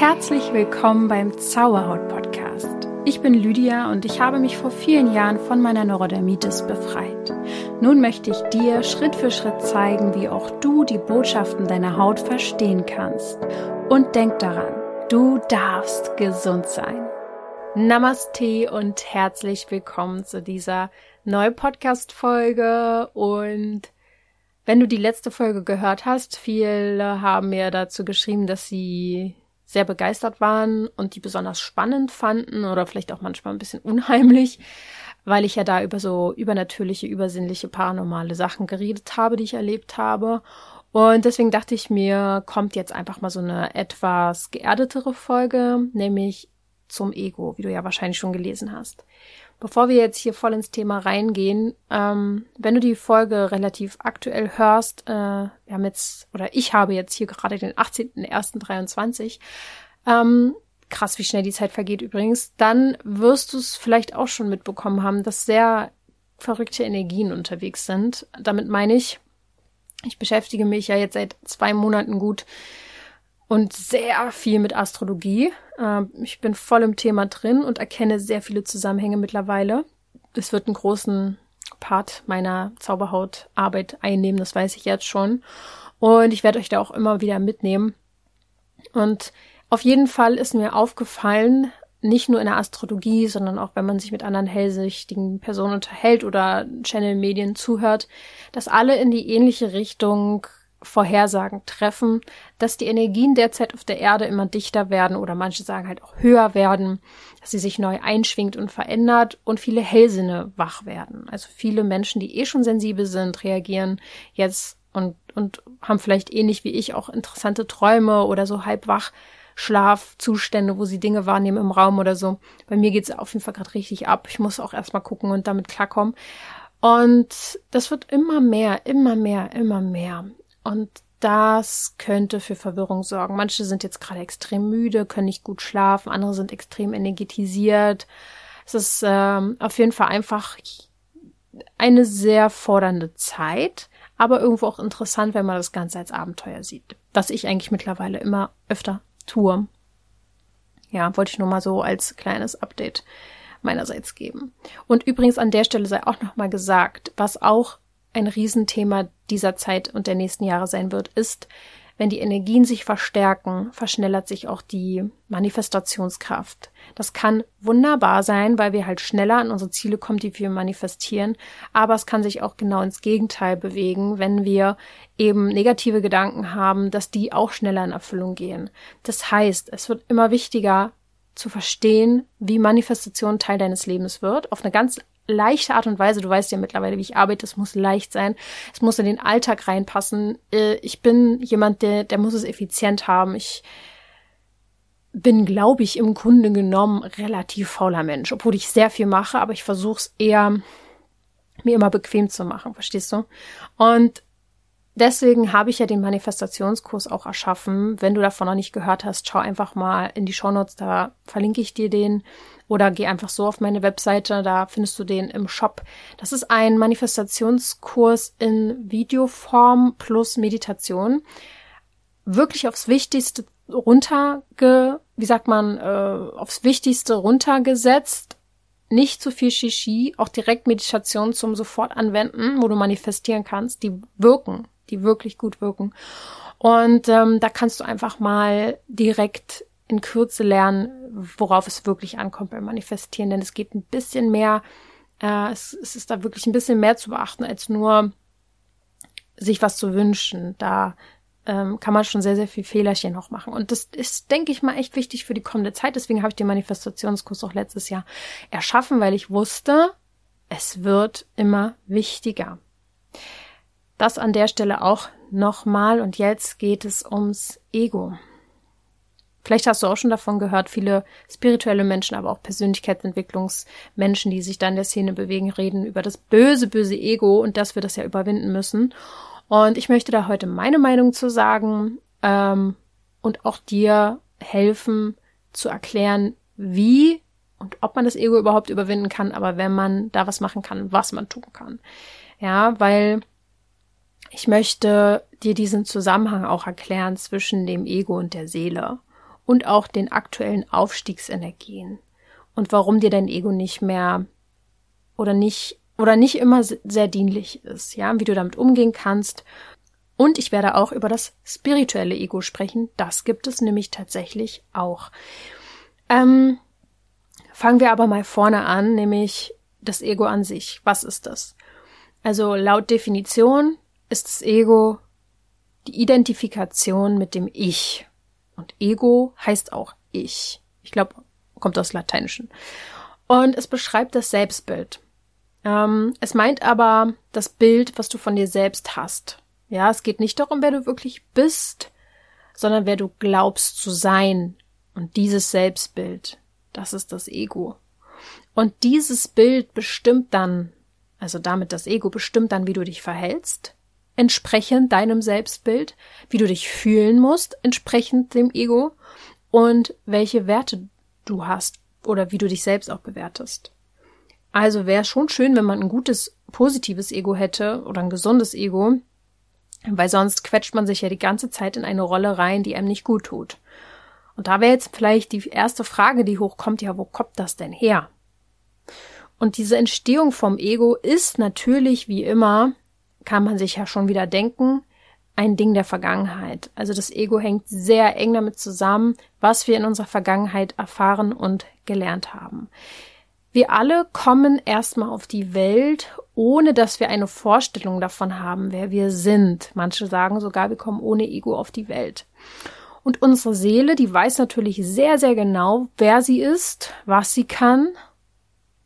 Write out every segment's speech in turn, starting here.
Herzlich willkommen beim Zauberhaut Podcast. Ich bin Lydia und ich habe mich vor vielen Jahren von meiner Neurodermitis befreit. Nun möchte ich dir Schritt für Schritt zeigen, wie auch du die Botschaften deiner Haut verstehen kannst. Und denk daran, du darfst gesund sein. Namaste und herzlich willkommen zu dieser neuen Podcast-Folge und wenn du die letzte Folge gehört hast, viele haben mir dazu geschrieben, dass sie sehr begeistert waren und die besonders spannend fanden oder vielleicht auch manchmal ein bisschen unheimlich, weil ich ja da über so übernatürliche, übersinnliche, paranormale Sachen geredet habe, die ich erlebt habe. Und deswegen dachte ich mir, kommt jetzt einfach mal so eine etwas geerdetere Folge, nämlich zum Ego, wie du ja wahrscheinlich schon gelesen hast. Bevor wir jetzt hier voll ins Thema reingehen, ähm, wenn du die Folge relativ aktuell hörst, äh, wir haben jetzt, oder ich habe jetzt hier gerade den 18.01.23, ähm, krass, wie schnell die Zeit vergeht übrigens, dann wirst du es vielleicht auch schon mitbekommen haben, dass sehr verrückte Energien unterwegs sind. Damit meine ich, ich beschäftige mich ja jetzt seit zwei Monaten gut und sehr viel mit Astrologie. Ähm, ich bin voll im Thema drin und erkenne sehr viele Zusammenhänge mittlerweile. Das wird einen großen Part meiner Zauberhautarbeit einnehmen, das weiß ich jetzt schon. Und ich werde euch da auch immer wieder mitnehmen. Und auf jeden Fall ist mir aufgefallen, nicht nur in der Astrologie, sondern auch wenn man sich mit anderen hellsichtigen Personen unterhält oder Channel-Medien zuhört, dass alle in die ähnliche Richtung Vorhersagen treffen, dass die Energien derzeit auf der Erde immer dichter werden oder manche sagen halt auch höher werden, dass sie sich neu einschwingt und verändert und viele Hellsinne wach werden. Also viele Menschen, die eh schon sensibel sind, reagieren jetzt und, und haben vielleicht ähnlich wie ich auch interessante Träume oder so halbwach Schlafzustände, wo sie Dinge wahrnehmen im Raum oder so. Bei mir geht's auf jeden Fall gerade richtig ab. Ich muss auch erstmal gucken und damit klarkommen. Und das wird immer mehr, immer mehr, immer mehr. Und das könnte für Verwirrung sorgen. Manche sind jetzt gerade extrem müde, können nicht gut schlafen, andere sind extrem energetisiert. Es ist ähm, auf jeden Fall einfach eine sehr fordernde Zeit, aber irgendwo auch interessant, wenn man das Ganze als Abenteuer sieht. Was ich eigentlich mittlerweile immer öfter tue. Ja, wollte ich nur mal so als kleines Update meinerseits geben. Und übrigens an der Stelle sei auch nochmal gesagt, was auch ein Riesenthema dieser Zeit und der nächsten Jahre sein wird, ist, wenn die Energien sich verstärken, verschnellert sich auch die Manifestationskraft. Das kann wunderbar sein, weil wir halt schneller an unsere Ziele kommen, die wir manifestieren. Aber es kann sich auch genau ins Gegenteil bewegen, wenn wir eben negative Gedanken haben, dass die auch schneller in Erfüllung gehen. Das heißt, es wird immer wichtiger, zu verstehen, wie Manifestation Teil deines Lebens wird, auf eine ganz leichte Art und Weise. Du weißt ja mittlerweile, wie ich arbeite. Es muss leicht sein. Es muss in den Alltag reinpassen. Äh, ich bin jemand, der, der muss es effizient haben. Ich bin, glaube ich, im Grunde genommen relativ fauler Mensch, obwohl ich sehr viel mache, aber ich versuche es eher mir immer bequem zu machen, verstehst du? Und deswegen habe ich ja den Manifestationskurs auch erschaffen. Wenn du davon noch nicht gehört hast, schau einfach mal in die Shownotes, da verlinke ich dir den. Oder geh einfach so auf meine Webseite, da findest du den im Shop. Das ist ein Manifestationskurs in Videoform plus Meditation. Wirklich aufs Wichtigste runterge, wie sagt man, äh, aufs Wichtigste runtergesetzt. Nicht zu viel Shishi, auch direkt Meditation zum sofort anwenden, wo du manifestieren kannst. Die wirken, die wirklich gut wirken. Und ähm, da kannst du einfach mal direkt in Kürze lernen, worauf es wirklich ankommt beim Manifestieren, denn es geht ein bisschen mehr, äh, es, es ist da wirklich ein bisschen mehr zu beachten, als nur sich was zu wünschen. Da ähm, kann man schon sehr, sehr viel Fehlerchen noch machen. Und das ist, denke ich mal, echt wichtig für die kommende Zeit. Deswegen habe ich den Manifestationskurs auch letztes Jahr erschaffen, weil ich wusste, es wird immer wichtiger. Das an der Stelle auch nochmal. Und jetzt geht es ums Ego. Vielleicht hast du auch schon davon gehört, viele spirituelle Menschen, aber auch Persönlichkeitsentwicklungsmenschen, die sich da in der Szene bewegen, reden über das böse, böse Ego und dass wir das ja überwinden müssen. Und ich möchte da heute meine Meinung zu sagen ähm, und auch dir helfen zu erklären, wie und ob man das Ego überhaupt überwinden kann, aber wenn man da was machen kann, was man tun kann. Ja, weil ich möchte dir diesen Zusammenhang auch erklären zwischen dem Ego und der Seele und auch den aktuellen Aufstiegsenergien und warum dir dein Ego nicht mehr oder nicht oder nicht immer sehr dienlich ist, ja, wie du damit umgehen kannst. Und ich werde auch über das spirituelle Ego sprechen. Das gibt es nämlich tatsächlich auch. Ähm, fangen wir aber mal vorne an, nämlich das Ego an sich. Was ist das? Also laut Definition ist das Ego die Identifikation mit dem Ich. Und Ego heißt auch Ich. Ich glaube, kommt aus Lateinischen. Und es beschreibt das Selbstbild. Ähm, es meint aber das Bild, was du von dir selbst hast. Ja, es geht nicht darum, wer du wirklich bist, sondern wer du glaubst zu sein. Und dieses Selbstbild, das ist das Ego. Und dieses Bild bestimmt dann, also damit das Ego bestimmt dann, wie du dich verhältst, entsprechend deinem Selbstbild, wie du dich fühlen musst, entsprechend dem Ego und welche Werte du hast oder wie du dich selbst auch bewertest. Also wäre schon schön, wenn man ein gutes, positives Ego hätte oder ein gesundes Ego, weil sonst quetscht man sich ja die ganze Zeit in eine Rolle rein, die einem nicht gut tut. Und da wäre jetzt vielleicht die erste Frage, die hochkommt, ja, wo kommt das denn her? Und diese Entstehung vom Ego ist natürlich, wie immer, kann man sich ja schon wieder denken, ein Ding der Vergangenheit. Also das Ego hängt sehr eng damit zusammen, was wir in unserer Vergangenheit erfahren und gelernt haben. Wir alle kommen erstmal auf die Welt, ohne dass wir eine Vorstellung davon haben, wer wir sind. Manche sagen sogar, wir kommen ohne Ego auf die Welt. Und unsere Seele, die weiß natürlich sehr, sehr genau, wer sie ist, was sie kann.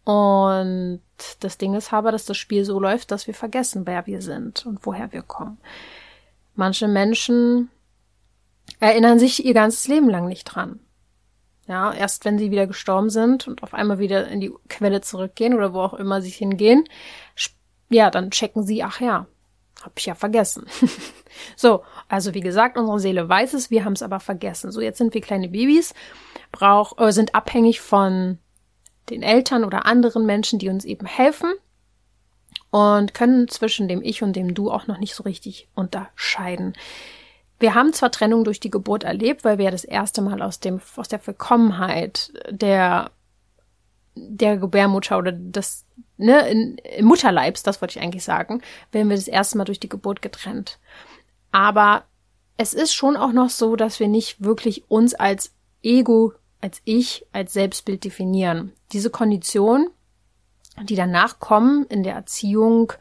Und das Ding ist aber, dass das Spiel so läuft, dass wir vergessen, wer wir sind und woher wir kommen. Manche Menschen erinnern sich ihr ganzes Leben lang nicht dran. Ja, erst wenn sie wieder gestorben sind und auf einmal wieder in die Quelle zurückgehen oder wo auch immer sie hingehen, ja, dann checken sie, ach ja, hab ich ja vergessen. so, also wie gesagt, unsere Seele weiß es, wir haben es aber vergessen. So, jetzt sind wir kleine Babys, brauch, äh, sind abhängig von den Eltern oder anderen Menschen, die uns eben helfen und können zwischen dem Ich und dem Du auch noch nicht so richtig unterscheiden. Wir haben zwar Trennung durch die Geburt erlebt, weil wir ja das erste Mal aus dem, aus der Vollkommenheit der, der Gebärmutter oder des, ne, in, im Mutterleibs, das wollte ich eigentlich sagen, werden wir das erste Mal durch die Geburt getrennt. Aber es ist schon auch noch so, dass wir nicht wirklich uns als Ego, als Ich, als Selbstbild definieren. Diese Kondition, die danach kommen in der Erziehung,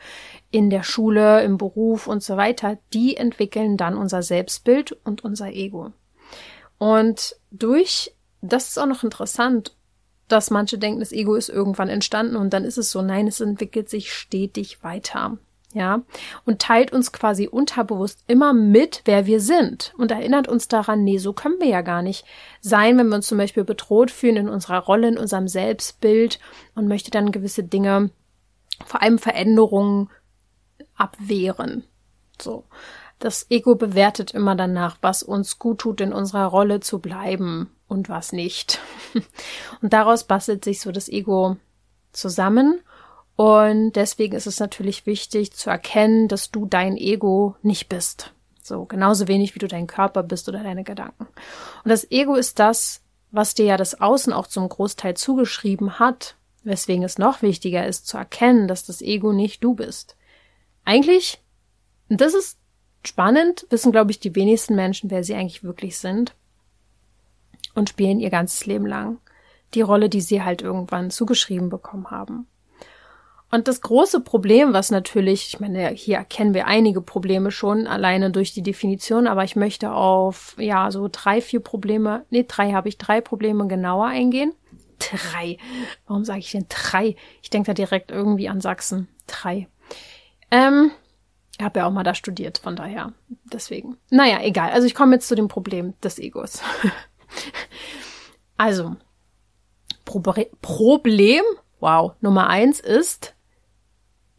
in der Schule, im Beruf und so weiter, die entwickeln dann unser Selbstbild und unser Ego. Und durch, das ist auch noch interessant, dass manche denken, das Ego ist irgendwann entstanden und dann ist es so, nein, es entwickelt sich stetig weiter ja, und teilt uns quasi unterbewusst immer mit, wer wir sind und erinnert uns daran, nee, so können wir ja gar nicht sein, wenn wir uns zum Beispiel bedroht fühlen in unserer Rolle, in unserem Selbstbild und möchte dann gewisse Dinge, vor allem Veränderungen abwehren. So. Das Ego bewertet immer danach, was uns gut tut, in unserer Rolle zu bleiben und was nicht. Und daraus bastelt sich so das Ego zusammen und deswegen ist es natürlich wichtig zu erkennen, dass du dein Ego nicht bist. So, genauso wenig wie du dein Körper bist oder deine Gedanken. Und das Ego ist das, was dir ja das Außen auch zum Großteil zugeschrieben hat, weswegen es noch wichtiger ist zu erkennen, dass das Ego nicht du bist. Eigentlich, das ist spannend, wissen, glaube ich, die wenigsten Menschen, wer sie eigentlich wirklich sind und spielen ihr ganzes Leben lang die Rolle, die sie halt irgendwann zugeschrieben bekommen haben. Und das große Problem, was natürlich, ich meine, hier erkennen wir einige Probleme schon alleine durch die Definition, aber ich möchte auf, ja, so drei, vier Probleme, nee, drei habe ich, drei Probleme genauer eingehen. Drei. Warum sage ich denn drei? Ich denke da direkt irgendwie an Sachsen. Drei. Ähm, ich habe ja auch mal da studiert, von daher. Deswegen. Naja, egal. Also ich komme jetzt zu dem Problem des Egos. also, Problem, wow, Nummer eins ist,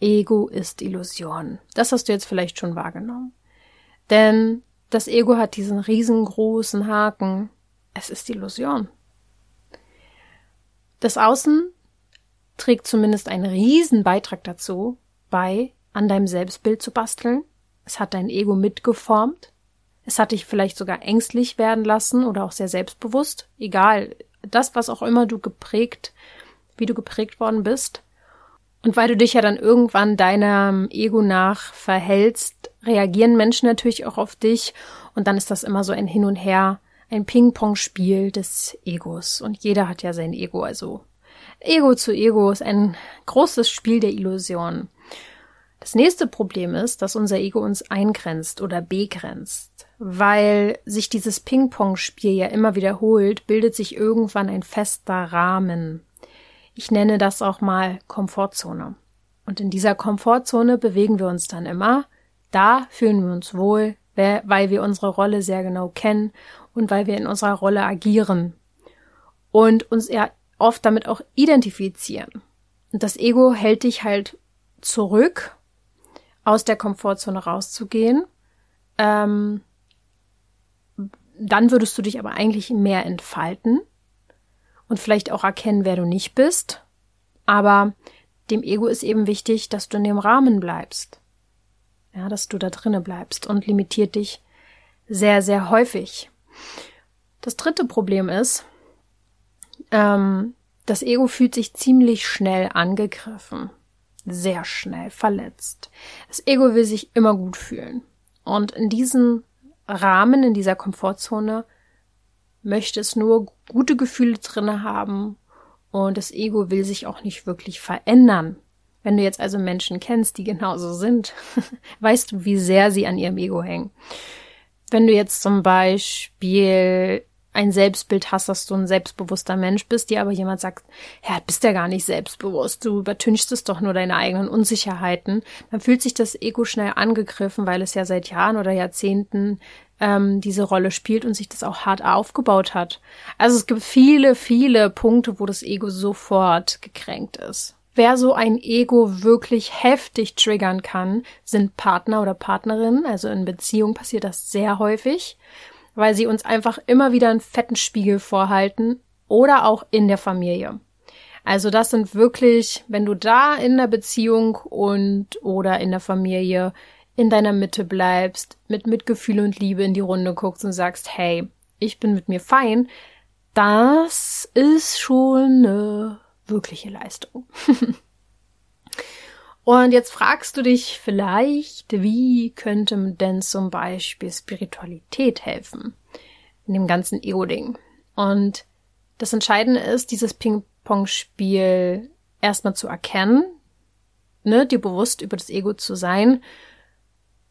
Ego ist Illusion. Das hast du jetzt vielleicht schon wahrgenommen. Denn das Ego hat diesen riesengroßen Haken. Es ist Illusion. Das Außen trägt zumindest einen riesen Beitrag dazu, bei an deinem Selbstbild zu basteln. Es hat dein Ego mitgeformt. Es hat dich vielleicht sogar ängstlich werden lassen oder auch sehr selbstbewusst. Egal, das, was auch immer du geprägt, wie du geprägt worden bist. Und weil du dich ja dann irgendwann deinem Ego nach verhältst, reagieren Menschen natürlich auch auf dich. Und dann ist das immer so ein Hin und Her, ein Ping-Pong-Spiel des Egos. Und jeder hat ja sein Ego. Also Ego zu Ego ist ein großes Spiel der Illusion. Das nächste Problem ist, dass unser Ego uns eingrenzt oder begrenzt. Weil sich dieses Ping-Pong-Spiel ja immer wiederholt, bildet sich irgendwann ein fester Rahmen. Ich nenne das auch mal Komfortzone. Und in dieser Komfortzone bewegen wir uns dann immer. Da fühlen wir uns wohl, weil wir unsere Rolle sehr genau kennen und weil wir in unserer Rolle agieren und uns ja oft damit auch identifizieren. Und das Ego hält dich halt zurück, aus der Komfortzone rauszugehen. Ähm, dann würdest du dich aber eigentlich mehr entfalten und vielleicht auch erkennen, wer du nicht bist. Aber dem Ego ist eben wichtig, dass du in dem Rahmen bleibst. Ja, dass du da drinnen bleibst und limitiert dich sehr, sehr häufig. Das dritte Problem ist, ähm, das Ego fühlt sich ziemlich schnell angegriffen, sehr schnell verletzt. Das Ego will sich immer gut fühlen. Und in diesem Rahmen, in dieser Komfortzone, möchte es nur gute Gefühle drinne haben und das Ego will sich auch nicht wirklich verändern. Wenn du jetzt also Menschen kennst, die genauso sind, weißt du, wie sehr sie an ihrem Ego hängen. Wenn du jetzt zum Beispiel ein Selbstbild hast, dass du ein selbstbewusster Mensch bist, dir aber jemand sagt, ja, bist ja gar nicht selbstbewusst, du übertünchst es doch nur deine eigenen Unsicherheiten, dann fühlt sich das Ego schnell angegriffen, weil es ja seit Jahren oder Jahrzehnten ähm, diese Rolle spielt und sich das auch hart aufgebaut hat. Also es gibt viele, viele Punkte, wo das Ego sofort gekränkt ist. Wer so ein Ego wirklich heftig triggern kann, sind Partner oder Partnerinnen. Also in Beziehungen passiert das sehr häufig weil sie uns einfach immer wieder einen fetten Spiegel vorhalten oder auch in der Familie. Also das sind wirklich, wenn du da in der Beziehung und oder in der Familie in deiner Mitte bleibst, mit Mitgefühl und Liebe in die Runde guckst und sagst, hey, ich bin mit mir fein, das ist schon eine wirkliche Leistung. Und jetzt fragst du dich vielleicht, wie könnte denn zum Beispiel Spiritualität helfen in dem ganzen Ego-Ding? Und das Entscheidende ist, dieses Ping-Pong-Spiel erstmal zu erkennen, ne, dir bewusst über das Ego zu sein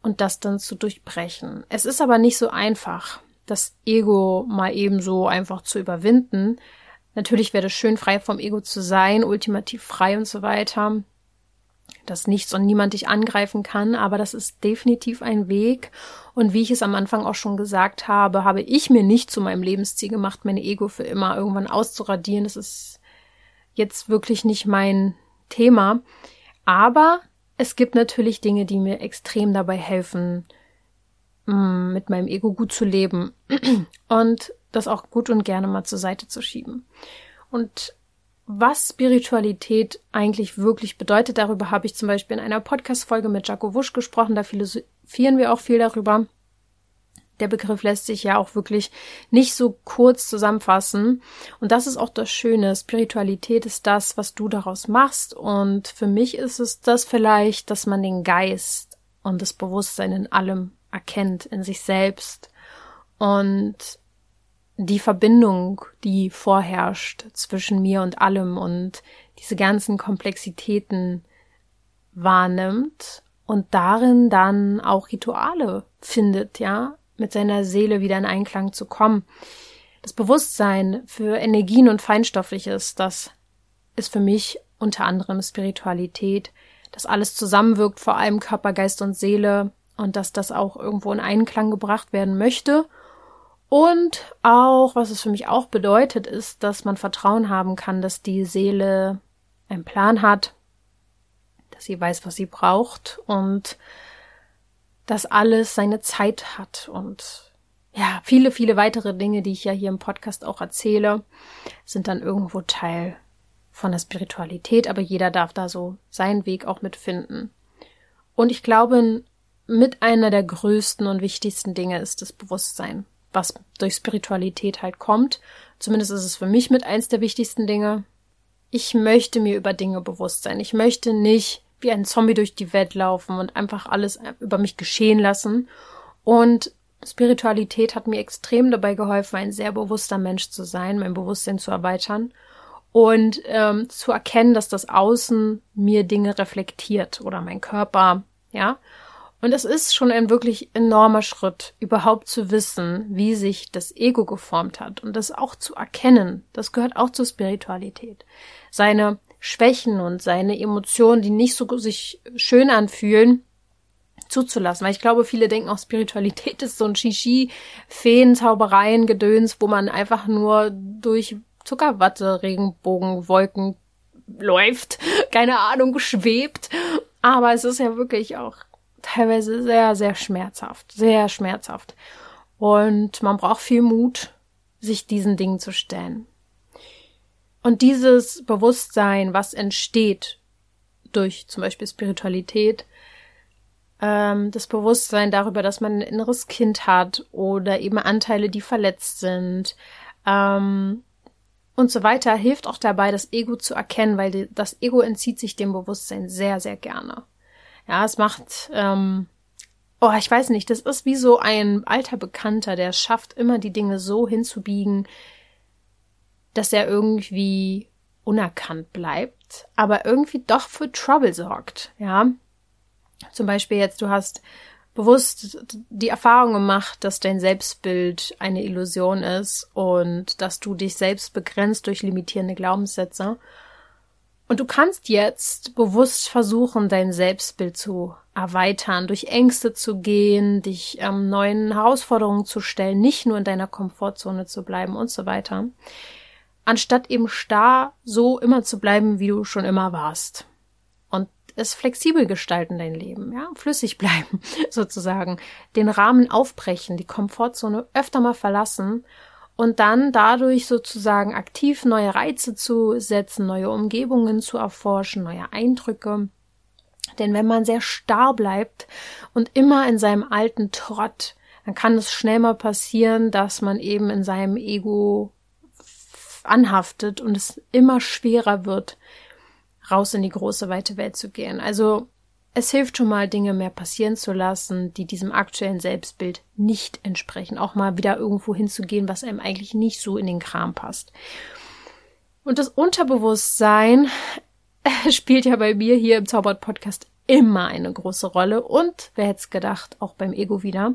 und das dann zu durchbrechen. Es ist aber nicht so einfach, das Ego mal eben so einfach zu überwinden. Natürlich wäre es schön, frei vom Ego zu sein, ultimativ frei und so weiter dass nichts und niemand dich angreifen kann, aber das ist definitiv ein Weg. Und wie ich es am Anfang auch schon gesagt habe, habe ich mir nicht zu meinem Lebensziel gemacht, mein Ego für immer irgendwann auszuradieren. Das ist jetzt wirklich nicht mein Thema. Aber es gibt natürlich Dinge, die mir extrem dabei helfen, mm, mit meinem Ego gut zu leben und das auch gut und gerne mal zur Seite zu schieben. Und was Spiritualität eigentlich wirklich bedeutet. Darüber habe ich zum Beispiel in einer Podcast-Folge mit Jaco Wusch gesprochen. Da philosophieren wir auch viel darüber. Der Begriff lässt sich ja auch wirklich nicht so kurz zusammenfassen. Und das ist auch das Schöne. Spiritualität ist das, was du daraus machst. Und für mich ist es das vielleicht, dass man den Geist und das Bewusstsein in allem erkennt, in sich selbst. Und die Verbindung, die vorherrscht zwischen mir und allem und diese ganzen Komplexitäten wahrnimmt und darin dann auch Rituale findet, ja, mit seiner Seele wieder in Einklang zu kommen. Das Bewusstsein für Energien und Feinstoffliches, das ist für mich unter anderem Spiritualität, dass alles zusammenwirkt, vor allem Körper, Geist und Seele und dass das auch irgendwo in Einklang gebracht werden möchte und auch, was es für mich auch bedeutet, ist, dass man Vertrauen haben kann, dass die Seele einen Plan hat, dass sie weiß, was sie braucht und dass alles seine Zeit hat und ja, viele, viele weitere Dinge, die ich ja hier im Podcast auch erzähle, sind dann irgendwo Teil von der Spiritualität, aber jeder darf da so seinen Weg auch mitfinden. Und ich glaube, mit einer der größten und wichtigsten Dinge ist das Bewusstsein, was durch Spiritualität halt kommt. Zumindest ist es für mich mit eins der wichtigsten Dinge. Ich möchte mir über Dinge bewusst sein. Ich möchte nicht wie ein Zombie durch die Welt laufen und einfach alles über mich geschehen lassen. Und Spiritualität hat mir extrem dabei geholfen, ein sehr bewusster Mensch zu sein, mein Bewusstsein zu erweitern und ähm, zu erkennen, dass das Außen mir Dinge reflektiert oder mein Körper, ja. Und es ist schon ein wirklich enormer Schritt, überhaupt zu wissen, wie sich das Ego geformt hat und das auch zu erkennen. Das gehört auch zur Spiritualität. Seine Schwächen und seine Emotionen, die nicht so sich schön anfühlen, zuzulassen. Weil ich glaube, viele denken auch, Spiritualität ist so ein Shishi, Feen, Zaubereien, Gedöns, wo man einfach nur durch Zuckerwatte, Regenbogen, Wolken läuft, keine Ahnung, schwebt. Aber es ist ja wirklich auch teilweise sehr, sehr schmerzhaft, sehr schmerzhaft. Und man braucht viel Mut, sich diesen Dingen zu stellen. Und dieses Bewusstsein, was entsteht durch zum Beispiel Spiritualität, ähm, das Bewusstsein darüber, dass man ein inneres Kind hat oder eben Anteile, die verletzt sind ähm, und so weiter, hilft auch dabei, das Ego zu erkennen, weil das Ego entzieht sich dem Bewusstsein sehr, sehr gerne. Ja, es macht, ähm, oh, ich weiß nicht, das ist wie so ein alter Bekannter, der schafft, immer die Dinge so hinzubiegen, dass er irgendwie unerkannt bleibt, aber irgendwie doch für Trouble sorgt, ja. Zum Beispiel jetzt, du hast bewusst die Erfahrung gemacht, dass dein Selbstbild eine Illusion ist und dass du dich selbst begrenzt durch limitierende Glaubenssätze. Und du kannst jetzt bewusst versuchen, dein Selbstbild zu erweitern, durch Ängste zu gehen, dich ähm, neuen Herausforderungen zu stellen, nicht nur in deiner Komfortzone zu bleiben und so weiter, anstatt eben starr so immer zu bleiben, wie du schon immer warst. Es flexibel gestalten, dein Leben, ja, flüssig bleiben, sozusagen, den Rahmen aufbrechen, die Komfortzone öfter mal verlassen und dann dadurch sozusagen aktiv neue Reize zu setzen, neue Umgebungen zu erforschen, neue Eindrücke. Denn wenn man sehr starr bleibt und immer in seinem alten Trott, dann kann es schnell mal passieren, dass man eben in seinem Ego anhaftet und es immer schwerer wird, raus in die große weite Welt zu gehen. Also es hilft schon mal, Dinge mehr passieren zu lassen, die diesem aktuellen Selbstbild nicht entsprechen. Auch mal wieder irgendwo hinzugehen, was einem eigentlich nicht so in den Kram passt. Und das Unterbewusstsein spielt ja bei mir hier im Zaubert Podcast immer eine große Rolle. Und wer hätte es gedacht, auch beim Ego wieder.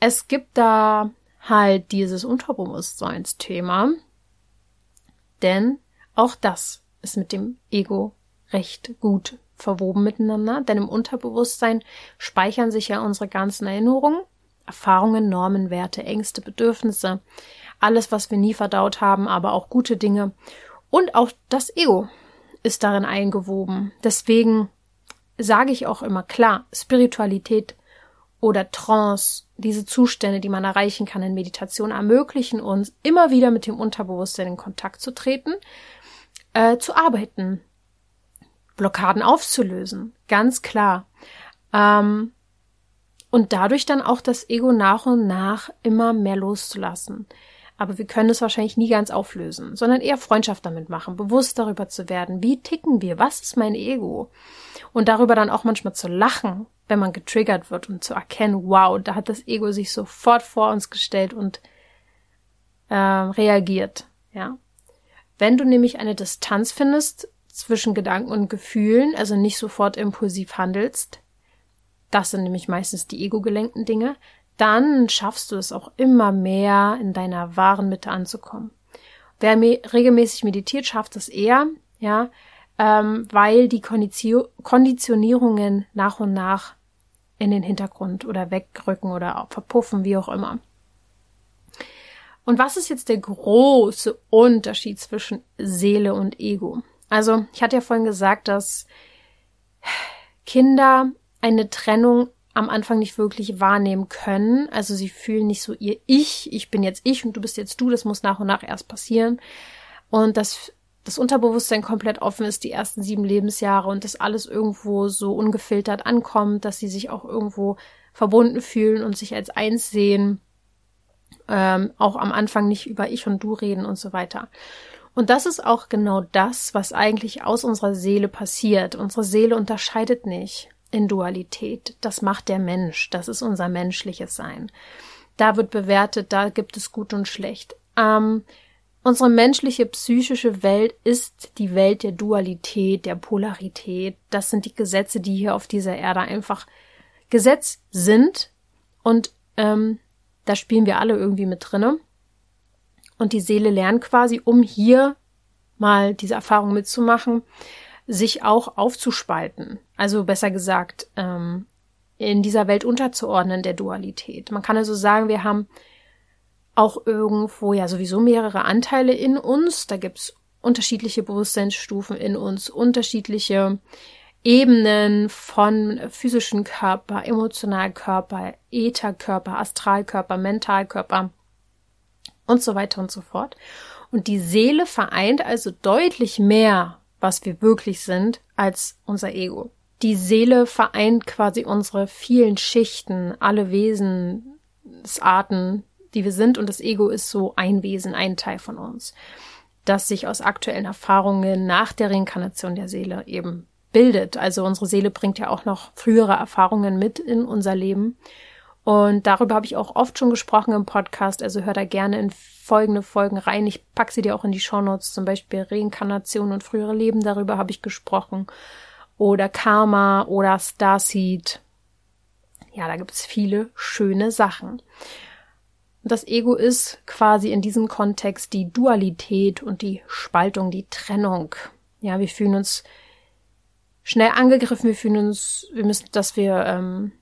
Es gibt da halt dieses Unterbewusstseinsthema. Denn auch das ist mit dem Ego recht gut verwoben miteinander, denn im Unterbewusstsein speichern sich ja unsere ganzen Erinnerungen, Erfahrungen, Normen, Werte, Ängste, Bedürfnisse, alles, was wir nie verdaut haben, aber auch gute Dinge. Und auch das Ego ist darin eingewoben. Deswegen sage ich auch immer klar, Spiritualität oder Trance, diese Zustände, die man erreichen kann in Meditation, ermöglichen uns, immer wieder mit dem Unterbewusstsein in Kontakt zu treten, äh, zu arbeiten, Blockaden aufzulösen, ganz klar. Ähm, und dadurch dann auch das Ego nach und nach immer mehr loszulassen. Aber wir können es wahrscheinlich nie ganz auflösen, sondern eher Freundschaft damit machen, bewusst darüber zu werden, wie ticken wir, was ist mein Ego? Und darüber dann auch manchmal zu lachen, wenn man getriggert wird und zu erkennen, wow, da hat das Ego sich sofort vor uns gestellt und äh, reagiert, ja. Wenn du nämlich eine Distanz findest zwischen Gedanken und Gefühlen, also nicht sofort impulsiv handelst, das sind nämlich meistens die ego-gelenkten Dinge, dann schaffst du es auch immer mehr in deiner wahren Mitte anzukommen. Wer me regelmäßig meditiert, schafft es eher, ja, ähm, weil die Konditionierungen nach und nach in den Hintergrund oder wegrücken oder verpuffen, wie auch immer. Und was ist jetzt der große Unterschied zwischen Seele und Ego? Also, ich hatte ja vorhin gesagt, dass Kinder eine Trennung am Anfang nicht wirklich wahrnehmen können. Also sie fühlen nicht so ihr Ich, ich bin jetzt ich und du bist jetzt du, das muss nach und nach erst passieren. Und das das Unterbewusstsein komplett offen ist, die ersten sieben Lebensjahre und das alles irgendwo so ungefiltert ankommt, dass sie sich auch irgendwo verbunden fühlen und sich als eins sehen, ähm, auch am Anfang nicht über ich und du reden und so weiter. Und das ist auch genau das, was eigentlich aus unserer Seele passiert. Unsere Seele unterscheidet nicht in Dualität. Das macht der Mensch. Das ist unser menschliches Sein. Da wird bewertet, da gibt es gut und schlecht. Ähm, unsere menschliche psychische Welt ist die Welt der Dualität, der Polarität. Das sind die Gesetze, die hier auf dieser Erde einfach Gesetz sind. Und ähm, da spielen wir alle irgendwie mit drinne. Und die Seele lernt quasi, um hier mal diese Erfahrung mitzumachen, sich auch aufzuspalten. Also besser gesagt, ähm, in dieser Welt unterzuordnen der Dualität. Man kann also sagen, wir haben auch irgendwo ja sowieso mehrere Anteile in uns. Da gibt's unterschiedliche Bewusstseinsstufen in uns, unterschiedliche Ebenen von physischen Körper, Emotionalkörper, Ätherkörper, Astralkörper, Mentalkörper und so weiter und so fort. Und die Seele vereint also deutlich mehr, was wir wirklich sind, als unser Ego. Die Seele vereint quasi unsere vielen Schichten, alle Wesensarten, die wir sind, und das Ego ist so ein Wesen, ein Teil von uns, das sich aus aktuellen Erfahrungen nach der Reinkarnation der Seele eben bildet. Also unsere Seele bringt ja auch noch frühere Erfahrungen mit in unser Leben. Und darüber habe ich auch oft schon gesprochen im Podcast. Also hör da gerne in folgende Folgen rein. Ich packe sie dir auch in die Shownotes, zum Beispiel Reinkarnation und frühere Leben. Darüber habe ich gesprochen. Oder Karma oder Starseed. Ja, da gibt es viele schöne Sachen. Das Ego ist quasi in diesem Kontext die Dualität und die Spaltung, die Trennung. Ja, wir fühlen uns schnell angegriffen, wir fühlen uns, wir müssen, dass wir ähm,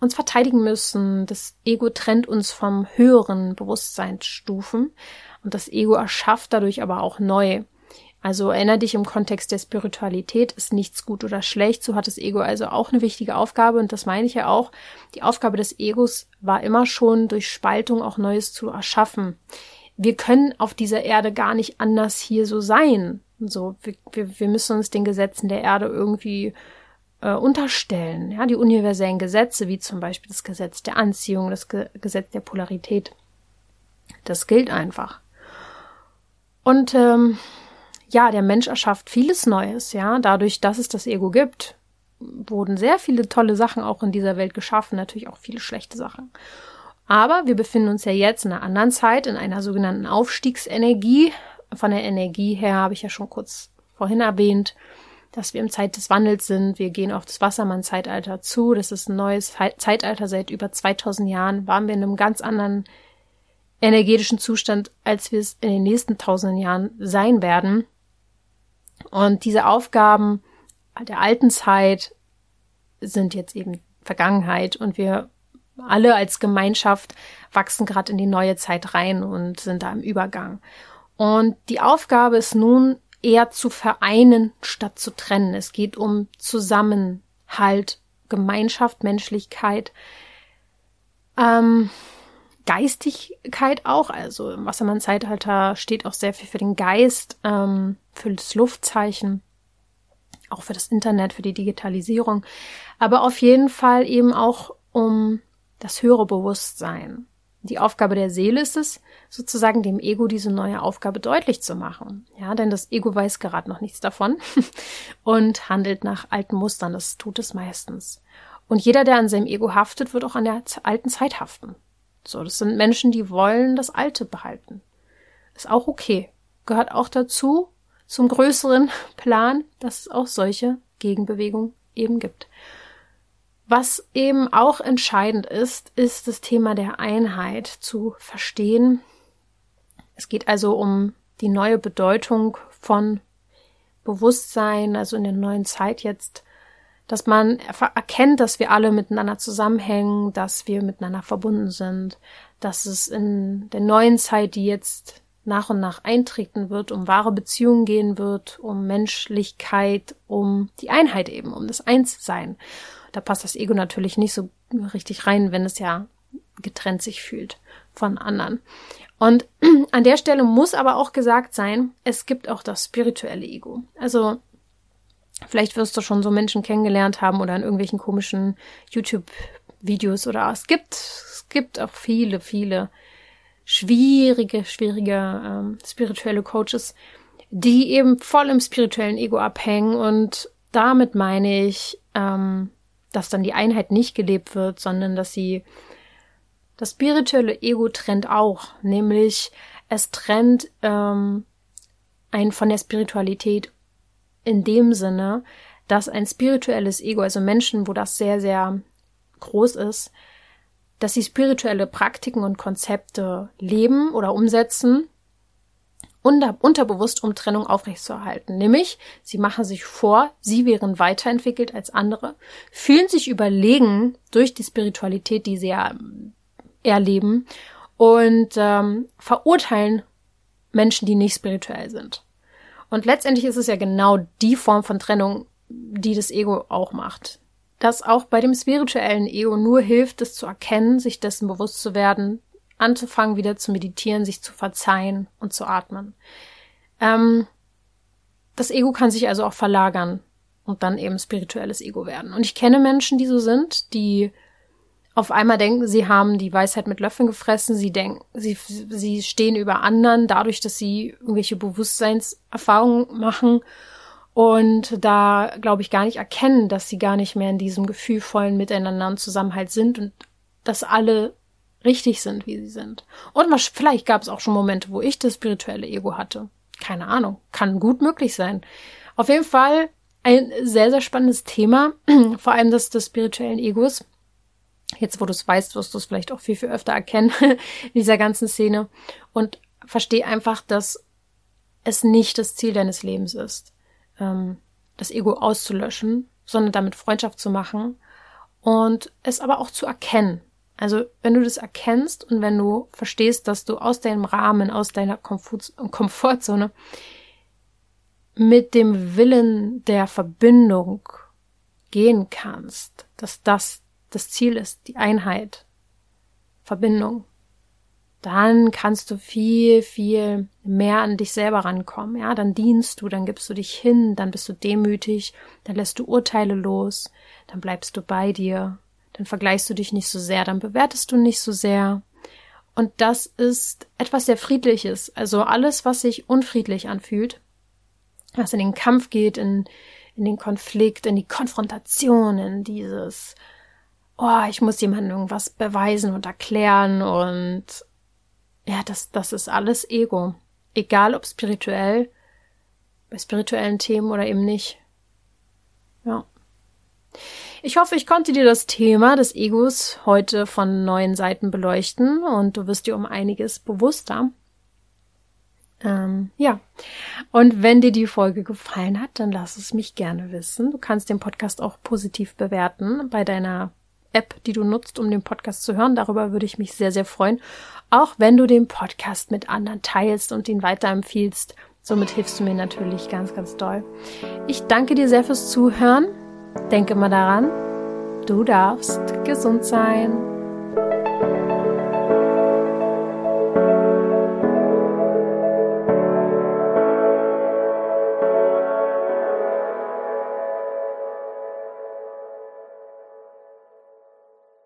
uns verteidigen müssen. Das Ego trennt uns vom höheren Bewusstseinsstufen und das Ego erschafft dadurch aber auch neu. Also erinnere dich im Kontext der Spiritualität ist nichts gut oder schlecht. So hat das Ego also auch eine wichtige Aufgabe und das meine ich ja auch. Die Aufgabe des Egos war immer schon durch Spaltung auch Neues zu erschaffen. Wir können auf dieser Erde gar nicht anders hier so sein. So, wir, wir, wir müssen uns den Gesetzen der Erde irgendwie äh, unterstellen. Ja, die universellen Gesetze, wie zum Beispiel das Gesetz der Anziehung, das Ge Gesetz der Polarität. Das gilt einfach. Und ähm, ja, der Mensch erschafft vieles Neues, ja, dadurch, dass es das Ego gibt, wurden sehr viele tolle Sachen auch in dieser Welt geschaffen, natürlich auch viele schlechte Sachen. Aber wir befinden uns ja jetzt in einer anderen Zeit, in einer sogenannten Aufstiegsenergie. Von der Energie her habe ich ja schon kurz vorhin erwähnt, dass wir im Zeit des Wandels sind. Wir gehen auf das Wassermann-Zeitalter zu. Das ist ein neues Zeitalter. Seit über 2000 Jahren waren wir in einem ganz anderen energetischen Zustand, als wir es in den nächsten tausenden Jahren sein werden. Und diese Aufgaben der alten Zeit sind jetzt eben Vergangenheit und wir alle als Gemeinschaft wachsen gerade in die neue Zeit rein und sind da im Übergang. Und die Aufgabe ist nun eher zu vereinen statt zu trennen. Es geht um Zusammenhalt, Gemeinschaft, Menschlichkeit, ähm, Geistigkeit auch. Also im Wassermann-Zeitalter steht auch sehr viel für den Geist, ähm, für das Luftzeichen, auch für das Internet, für die Digitalisierung, aber auf jeden Fall eben auch um das höhere Bewusstsein. Die Aufgabe der Seele ist es, sozusagen dem Ego diese neue Aufgabe deutlich zu machen. Ja, denn das Ego weiß gerade noch nichts davon und handelt nach alten Mustern. Das tut es meistens. Und jeder, der an seinem Ego haftet, wird auch an der alten Zeit haften. So, das sind Menschen, die wollen das Alte behalten. Ist auch okay. Gehört auch dazu, zum größeren Plan, dass es auch solche Gegenbewegungen eben gibt. Was eben auch entscheidend ist, ist das Thema der Einheit zu verstehen. Es geht also um die neue Bedeutung von Bewusstsein, also in der neuen Zeit jetzt, dass man erkennt, dass wir alle miteinander zusammenhängen, dass wir miteinander verbunden sind, dass es in der neuen Zeit, die jetzt nach und nach eintreten wird, um wahre Beziehungen gehen wird, um Menschlichkeit, um die Einheit eben, um das Einssein. Da passt das Ego natürlich nicht so richtig rein, wenn es ja getrennt sich fühlt von anderen. Und an der Stelle muss aber auch gesagt sein, es gibt auch das spirituelle Ego. Also vielleicht wirst du schon so Menschen kennengelernt haben oder in irgendwelchen komischen YouTube-Videos oder es gibt, es gibt auch viele, viele schwierige, schwierige ähm, spirituelle Coaches, die eben voll im spirituellen Ego abhängen und damit meine ich, ähm, dass dann die Einheit nicht gelebt wird, sondern dass sie das spirituelle Ego trennt auch, nämlich es trennt ähm, ein von der Spiritualität in dem Sinne, dass ein spirituelles Ego, also Menschen, wo das sehr, sehr groß ist, dass sie spirituelle Praktiken und Konzepte leben oder umsetzen, unter, unterbewusst, um Trennung aufrechtzuerhalten. Nämlich, sie machen sich vor, sie wären weiterentwickelt als andere, fühlen sich überlegen durch die Spiritualität, die sie ja ähm, erleben und ähm, verurteilen Menschen, die nicht spirituell sind. Und letztendlich ist es ja genau die Form von Trennung, die das Ego auch macht. Dass auch bei dem spirituellen Ego nur hilft, es zu erkennen, sich dessen bewusst zu werden, anzufangen, wieder zu meditieren, sich zu verzeihen und zu atmen. Ähm, das Ego kann sich also auch verlagern und dann eben spirituelles Ego werden. Und ich kenne Menschen, die so sind, die auf einmal denken, sie haben die Weisheit mit Löffeln gefressen, sie denken, sie, sie stehen über anderen, dadurch, dass sie irgendwelche Bewusstseinserfahrungen machen und da, glaube ich, gar nicht erkennen, dass sie gar nicht mehr in diesem gefühlvollen Miteinander und Zusammenhalt sind und dass alle richtig sind, wie sie sind. Und was, vielleicht gab es auch schon Momente, wo ich das spirituelle Ego hatte. Keine Ahnung. Kann gut möglich sein. Auf jeden Fall ein sehr, sehr spannendes Thema. Vor allem das des spirituellen Egos. Jetzt, wo du es weißt, wirst du es vielleicht auch viel, viel öfter erkennen in dieser ganzen Szene. Und versteh einfach, dass es nicht das Ziel deines Lebens ist, ähm, das Ego auszulöschen, sondern damit Freundschaft zu machen und es aber auch zu erkennen. Also wenn du das erkennst und wenn du verstehst, dass du aus deinem Rahmen, aus deiner Komfort Komfortzone mit dem Willen der Verbindung gehen kannst, dass das das Ziel ist, die Einheit, Verbindung, dann kannst du viel, viel mehr an dich selber rankommen. Ja, dann dienst du, dann gibst du dich hin, dann bist du demütig, dann lässt du Urteile los, dann bleibst du bei dir, dann vergleichst du dich nicht so sehr, dann bewertest du nicht so sehr. Und das ist etwas sehr Friedliches. Also alles, was sich unfriedlich anfühlt, was in den Kampf geht, in, in den Konflikt, in die Konfrontation, in dieses, oh, ich muss jemandem irgendwas beweisen und erklären und ja, das, das ist alles Ego. Egal ob spirituell, bei spirituellen Themen oder eben nicht. Ja. Ich hoffe, ich konnte dir das Thema des Egos heute von neuen Seiten beleuchten und du wirst dir um einiges bewusster. Ähm, ja. Und wenn dir die Folge gefallen hat, dann lass es mich gerne wissen. Du kannst den Podcast auch positiv bewerten bei deiner App, die du nutzt, um den Podcast zu hören. Darüber würde ich mich sehr, sehr freuen. Auch wenn du den Podcast mit anderen teilst und ihn weiterempfiehlst. Somit hilfst du mir natürlich ganz, ganz doll. Ich danke dir sehr fürs Zuhören. Denke mal daran, du darfst gesund sein.